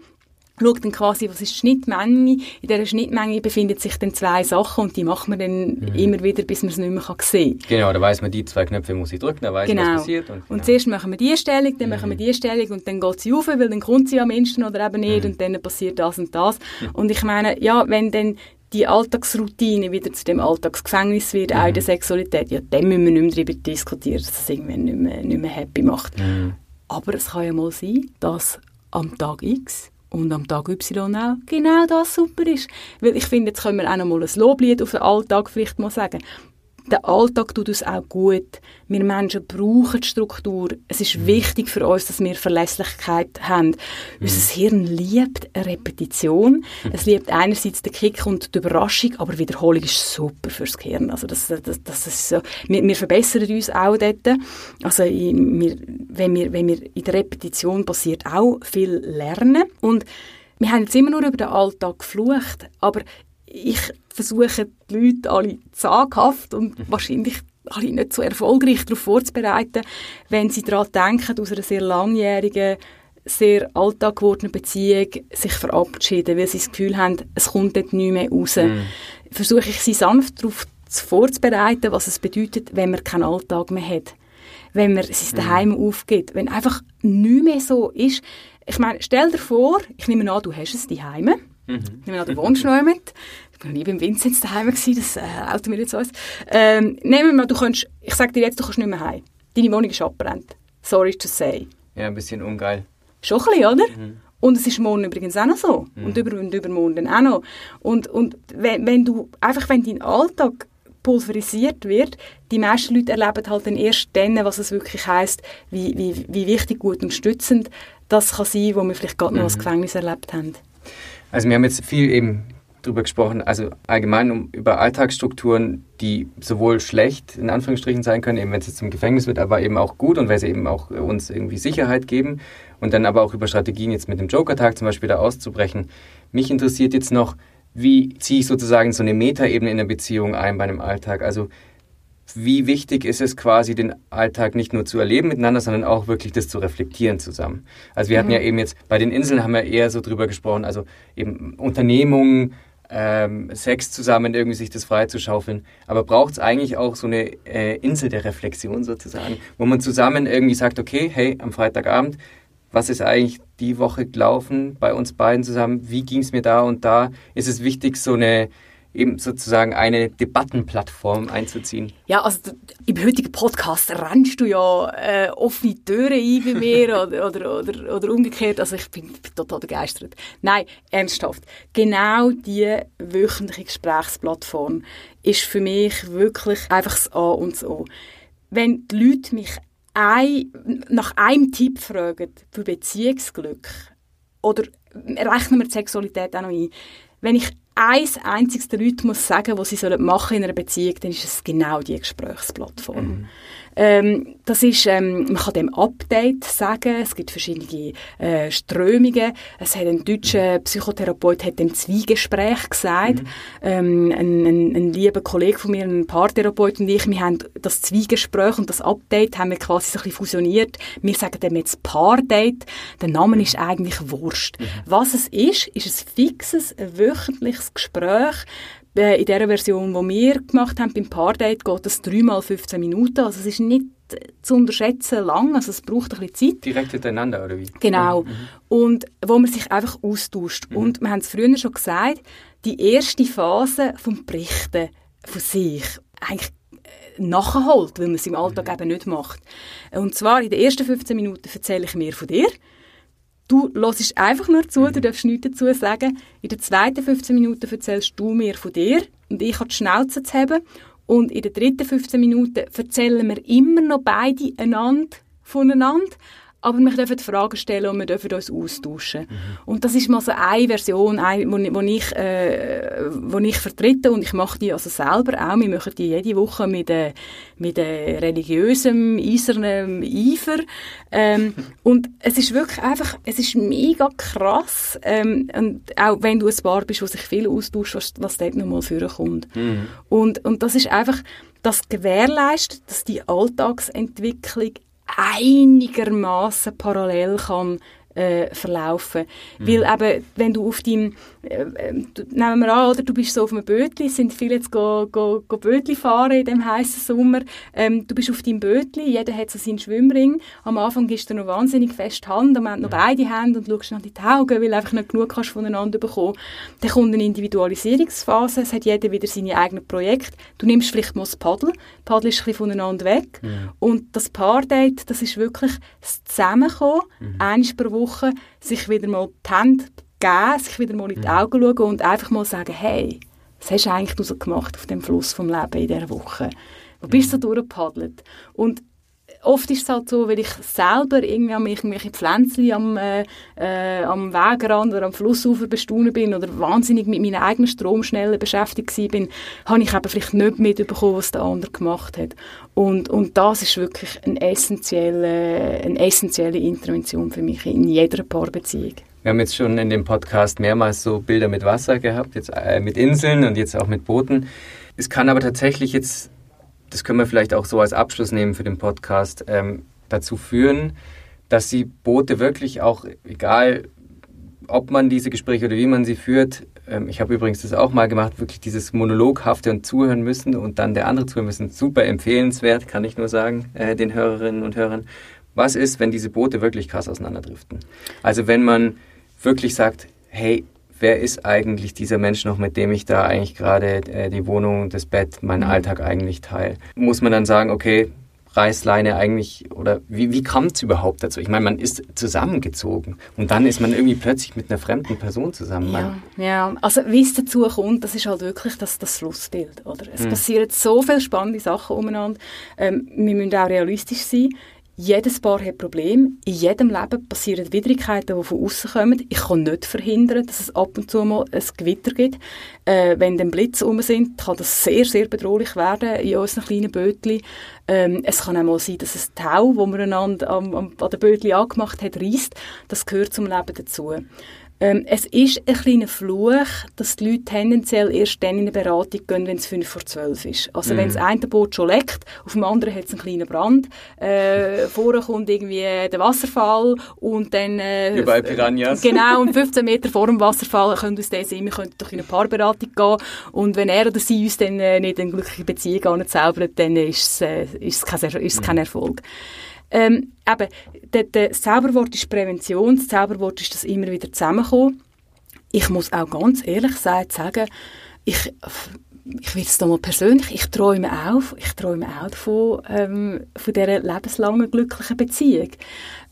schaut dann quasi, was ist die Schnittmenge. In dieser Schnittmenge befinden sich dann zwei Sachen und die macht man dann mhm. immer wieder, bis man es nicht mehr sehen kann. Genau, da weiss man, die zwei Knöpfe muss ich drücken, dann weiss genau. was passiert. Und, genau. und zuerst machen wir die Stellung, dann mhm. machen wir die Stellung und dann geht sie rauf, weil dann kommt sie am Ende oder eben nicht mhm. und dann passiert das und das. Mhm. Und ich meine, ja, wenn dann die Alltagsroutine wieder zu dem Alltagsgefängnis wird, auch in der mhm. Sexualität, ja, dann müssen wir nicht mehr darüber diskutieren, dass es irgendwann nicht mehr, nicht mehr happy macht. Mhm. Aber es kann ja mal sein, dass am Tag X und am Tag Y auch genau das super ist. Weil ich finde, jetzt können wir auch noch mal ein Loblied auf den Alltag vielleicht mal sagen. Der Alltag tut uns auch gut. Wir Menschen brauchen Struktur. Es ist mhm. wichtig für uns, dass wir Verlässlichkeit haben. Mhm. Unser Hirn liebt eine Repetition. Mhm. Es liebt einerseits den Kick und die Überraschung, aber Wiederholung ist super fürs Gehirn. Also das, das, das ist so. Wir, wir verbessern uns auch dort. Also wir, wenn, wir, wenn wir in der Repetition passiert auch viel lernen. Und wir haben jetzt immer nur über den Alltag geflucht, aber ich versuche die Leute alle zaghaft und mhm. wahrscheinlich alle nicht so erfolgreich darauf vorzubereiten, wenn sie daran denken, aus einer sehr langjährigen, sehr alltag gewordenen Beziehung sich verabschieden, weil sie das Gefühl haben, es kommt dort nicht mehr raus. Mm. Versuche ich sie sanft darauf vorzubereiten, was es bedeutet, wenn man keinen Alltag mehr hat. Wenn man sein mhm. Daheim mm. aufgibt. Wenn einfach nichts mehr so ist. Ich meine, stell dir vor, ich nehme an, du hast es daheim. Mhm. Ich an, du wohnst noch mit. Ich war noch nie beim Vinzenz daheim, gewesen, das äh, outen wir jetzt uns. Ähm, nehmen wir mal, du kannst, ich sage dir jetzt, du kannst nicht mehr heim. Deine Wohnung ist abbrennt. Sorry to say. Ja, ein bisschen ungeil. Schon ein bisschen, oder? Mhm. Und es ist morgen übrigens auch noch so. Mhm. Und, über, und übermorgen dann auch noch. Und, und wenn, wenn du, einfach wenn dein Alltag pulverisiert wird, die meisten Leute erleben halt dann erst dann, was es wirklich heisst, wie, wie, wie wichtig, gut und stützend das kann sein, wo wir vielleicht gerade noch mhm. das Gefängnis erlebt haben. Also wir haben jetzt viel eben darüber gesprochen, also allgemein um, über Alltagsstrukturen, die sowohl schlecht in Anführungsstrichen sein können, eben wenn es jetzt zum Gefängnis wird, aber eben auch gut und weil sie eben auch uns irgendwie Sicherheit geben und dann aber auch über Strategien jetzt mit dem Joker-Tag zum Beispiel da auszubrechen. Mich interessiert jetzt noch, wie ziehe ich sozusagen so eine Metaebene in der Beziehung ein bei einem Alltag? Also wie wichtig ist es quasi, den Alltag nicht nur zu erleben miteinander, sondern auch wirklich das zu reflektieren zusammen. Also wir hatten mhm. ja eben jetzt, bei den Inseln haben wir eher so drüber gesprochen, also eben Unternehmungen, ähm, Sex zusammen, irgendwie sich das frei zu schaufeln. Aber braucht es eigentlich auch so eine äh, Insel der Reflexion sozusagen, wo man zusammen irgendwie sagt, okay, hey, am Freitagabend, was ist eigentlich die Woche gelaufen bei uns beiden zusammen? Wie ging es mir da und da? Ist es wichtig, so eine eben sozusagen eine Debattenplattform einzuziehen. Ja, also im heutigen Podcast rennst du ja äh, offene Türen ein bei mir oder, oder, oder, oder umgekehrt. Also ich bin, bin total begeistert. Nein, ernsthaft. Genau diese wöchentliche Gesprächsplattform ist für mich wirklich einfach das A und das O. Wenn die Leute mich ein, nach einem Tipp fragen für Beziehungsglück oder rechnen wir die Sexualität auch noch ein, wenn ich ein einziges den Leuten muss sagen, was sie machen sollen in einer Beziehung, dann ist es genau die Gesprächsplattform. Mhm. Ähm, das ist, ähm, man kann dem Update sagen, es gibt verschiedene äh, Strömungen. Es hat ein deutscher Psychotherapeut hat dem Zwiegespräch gesagt. Mhm. Ähm, ein, ein, ein, lieber Kollege von mir, ein Paartherapeut und ich, wir haben das Zwiegespräch und das Update haben wir quasi so ein bisschen fusioniert. Wir sagen dem jetzt Paardate. Der Name ist eigentlich Wurst. Mhm. Was es ist, ist ein fixes, wöchentliches Gespräch in der Version, die wir gemacht haben beim Paardate, geht das dreimal 15 Minuten. Also es ist nicht zu unterschätzen lang, also es braucht ein bisschen Zeit. Direkt hintereinander, oder wie? Genau. Mhm. Und wo man sich einfach austauscht. Mhm. Und wir haben es früher schon gesagt, die erste Phase vom Berichten von sich, eigentlich äh, nachholt, weil man es im Alltag mhm. eben nicht macht. Und zwar in den ersten 15 Minuten erzähle ich mir von dir. Du hörst einfach nur zu, du darfst nichts dazu sagen. In den zweiten 15 Minuten erzählst du mir von dir und ich habe die Schnauze zu haben. Und in den dritten 15 Minuten erzählen wir immer noch beide einander voneinander aber wir dürfen Fragen stellen und wir dürfen uns austauschen. Mhm. Und das ist mal so eine Version, eine, wo, wo, ich, äh, wo ich vertrete und ich mache die also selber auch. Wir machen die jede Woche mit, äh, mit äh, religiösem, eisernem Eifer. Ähm, und es ist wirklich einfach, es ist mega krass. Ähm, und auch wenn du ein Paar bist, wo sich viel austauscht, was, was dort nochmal vorkommt. Mhm. Und, und das ist einfach, das gewährleistet, dass die Alltagsentwicklung einigermaßen parallel kann äh, verlaufen. Mhm. Weil eben, wenn du auf deinem, nehmen wir an, oder, du bist so auf einem Bötli, sind viele jetzt go, go, go Bötli fahren in dem heißen Sommer, ähm, du bist auf deinem Bötli, jeder hat so seinen Schwimmring, am Anfang gibst du noch wahnsinnig fest Hand, am Ende noch beide Hände und schaust noch in die Augen, weil du einfach nicht genug kannst voneinander bekommen. Dann kommt eine Individualisierungsphase, es hat jeder wieder seine eigenen Projekte. Du nimmst vielleicht mal das Paddel, Paddel ist ein bisschen voneinander weg mhm. und das Paardate, das ist wirklich das Zusammenkommen, mhm. einmal pro Woche Woche sich wieder mal die Hände geben, sich wieder mal in die mhm. Augen schauen und einfach mal sagen, hey, was hast du eigentlich gemacht auf dem Fluss vom Leben in dieser Woche? Wo bist du so durchgepaddelt? Und oft ist es halt so, weil ich selber irgendwie an mich, irgendwelche Pflänzchen am, äh, äh, am Wegrand oder am Flussufer bestaunen bin oder wahnsinnig mit meinen eigenen Stromschnellen beschäftigt bin, habe ich eben vielleicht nicht mitbekommen, was der andere gemacht hat. Und, und das ist wirklich eine essentielle, eine essentielle Intervention für mich in jeder Paarbeziehung. Wir haben jetzt schon in dem Podcast mehrmals so Bilder mit Wasser gehabt, jetzt äh, mit Inseln und jetzt auch mit Booten. Es kann aber tatsächlich jetzt das können wir vielleicht auch so als Abschluss nehmen für den Podcast, ähm, dazu führen, dass die Boote wirklich auch, egal ob man diese Gespräche oder wie man sie führt, ähm, ich habe übrigens das auch mal gemacht, wirklich dieses Monologhafte und zuhören müssen und dann der andere zuhören müssen, super empfehlenswert, kann ich nur sagen, äh, den Hörerinnen und Hörern. Was ist, wenn diese Boote wirklich krass auseinanderdriften? Also wenn man wirklich sagt, hey, wer ist eigentlich dieser Mensch noch, mit dem ich da eigentlich gerade äh, die Wohnung, das Bett, meinen mhm. Alltag eigentlich teile? Muss man dann sagen, okay, Reißleine eigentlich, oder wie, wie kam es überhaupt dazu? Ich meine, man ist zusammengezogen und dann ist man irgendwie plötzlich mit einer fremden Person zusammen. Ja, ja. also wie es dazu kommt, das ist halt wirklich das, das Schlussbild, oder? Es hm. passieren so viele spannende Sachen umeinander. Ähm, wir müssen auch realistisch sein. Jedes Paar hat Probleme. In jedem Leben passieren Widrigkeiten, die von außen kommen. Ich kann nicht verhindern, dass es ab und zu mal ein Gewitter gibt. Äh, wenn dann Blitze um sind, kann das sehr, sehr bedrohlich werden in unseren kleinen Bötchen. Ähm, es kann auch mal sein, dass ein Tau, das man einander am, am, an den Bötchen angemacht hat, reißt. Das gehört zum Leben dazu. Ähm, es ist ein kleiner Fluch, dass die Leute tendenziell erst dann in eine Beratung gehen, wenn es 5 vor 12 ist. Also mhm. wenn das eine Boot schon leckt, auf dem anderen hat es einen kleinen Brand, äh, vorher kommt irgendwie der Wasserfall und dann... Äh, Überall Piranhas. Genau, und 15 Meter vor dem Wasserfall können uns dann sehen, wir könnten durch eine Paarberatung gehen und wenn er oder sie uns dann äh, nicht eine glückliche Beziehung anzaubert, dann ist es, äh, kein, ist kein mhm. Ähm, eben, das Zauberwort ist Prävention, das Zauberwort ist das immer wieder zusammenkommen. Ich muss auch ganz ehrlich sagen, ich, ich will es mal persönlich, ich träume auch, ich träume auch davon, ähm, von dieser lebenslangen glücklichen Beziehung.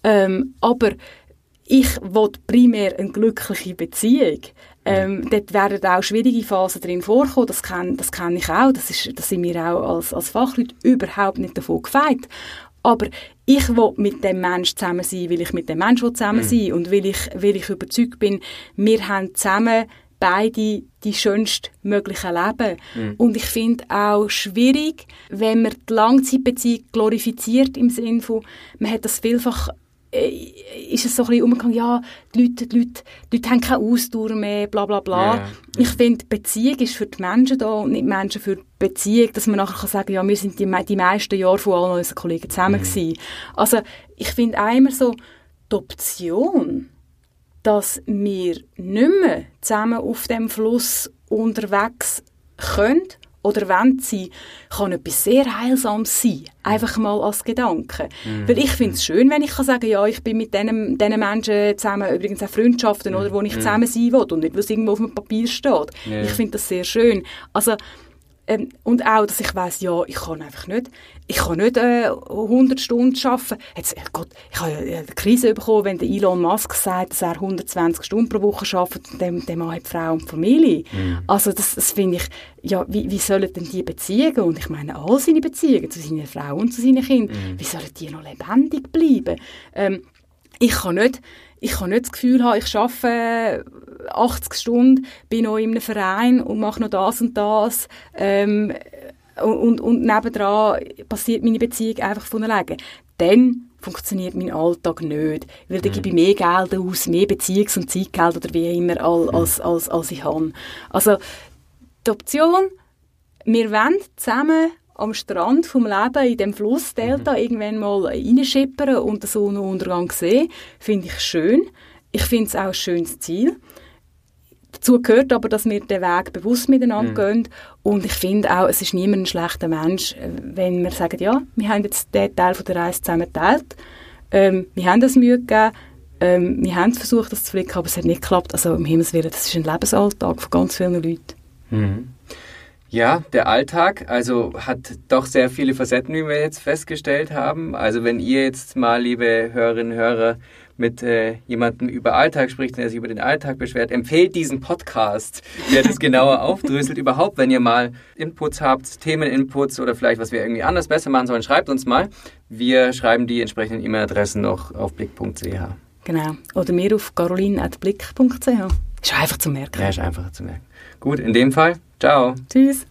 Ähm, aber ich will primär eine glückliche Beziehung. Ähm, dort werden auch schwierige Phasen drin vorkommen, das kenne das kenn ich auch, das, ist, das sind wir auch als, als Fachleute überhaupt nicht davon gefeit. Aber ich will mit dem Menschen zusammen sein, weil ich mit dem Menschen zusammen mhm. sein und weil ich, weil ich überzeugt bin, wir haben zusammen beide die schönst möglichen Leben. Mhm. Und ich finde auch schwierig, wenn man die Langzeitbeziehung glorifiziert im Sinne von, man hat das vielfach äh, ist es so ein bisschen umgegangen, ja, die Leute, die Leute, die Leute haben keine Ausdauer mehr, bla bla bla. Yeah. Ich finde, Beziehung ist für die Menschen da und nicht Menschen für die Beziehung, dass man nachher kann sagen ja, wir sind die, die meisten Jahre von allen unseren Kollegen zusammen mhm. gewesen. Also, ich finde immer so, die Option, dass wir nicht mehr zusammen auf dem Fluss unterwegs können oder wenn sie, kann etwas sehr Heilsames sein. Einfach mal als Gedanke. Mhm. Weil ich finde es schön, wenn ich kann sagen, ja, ich bin mit diesen, Menschen zusammen, übrigens auch Freundschaften, mhm. oder, wo ich mhm. zusammen sein will und nicht, was irgendwo auf dem Papier steht. Ja. Ich finde das sehr schön. Also, ähm, und auch, dass ich weiß, ja, ich kann einfach nicht, ich kann nicht äh, 100 Stunden arbeiten. Jetzt, äh, Gott, ich habe eine Krise bekommen, wenn der Elon Musk sagt, dass er 120 Stunden pro Woche arbeitet und dem, dem Mann hat Frau und Familie. Mhm. Also das, das finde ich, ja, wie, wie sollen denn die Beziehungen, und ich meine all seine Beziehungen zu seiner Frau und zu seinen Kindern, mhm. wie sollen die noch lebendig bleiben? Ähm, ich kann nicht ich kann nicht das Gefühl haben, ich arbeite 80 Stunden, bin noch in einem Verein und mache noch das und das. Ähm, und, und nebendran passiert meine Beziehung einfach von alleine. Dann funktioniert mein Alltag nicht. Weil dann mhm. gebe ich mehr Geld aus, mehr Beziehungs- und Zeitgeld oder wie immer, als, als, als ich habe. Also, die Option, wir wollen zusammen am Strand vom Leben in dem Flussdelta mhm. irgendwann mal reinschippern und den Sonnenuntergang sehen, finde ich schön. Ich finde es auch ein schönes Ziel. Dazu gehört aber, dass wir den Weg bewusst miteinander mhm. gehen. Und ich finde auch, es ist niemand ein schlechter Mensch, wenn wir sagen, ja, wir haben jetzt den Teil von der Reise zusammen geteilt. Ähm, wir haben das Mühe gegeben. Ähm, wir haben versucht, das zu flicken, aber es hat nicht geklappt. Also, um Himmels Willen, das ist ein Lebensalltag von ganz vielen Leuten. Mhm. Ja, der Alltag, also hat doch sehr viele Facetten, wie wir jetzt festgestellt haben. Also wenn ihr jetzt mal, liebe Hörerinnen und Hörer, mit äh, jemandem über Alltag spricht, der sich über den Alltag beschwert, empfehlt diesen Podcast, der das genauer aufdröselt. Überhaupt, wenn ihr mal Inputs habt, Themeninputs oder vielleicht, was wir irgendwie anders besser machen sollen, schreibt uns mal. Wir schreiben die entsprechenden E-Mail-Adressen noch auf blick.ch. Genau. Oder mir auf caroline.blick.ch. Ist einfach zu merken. Ja, ist einfacher zu merken. Gut, in dem Fall, ciao. Tschüss.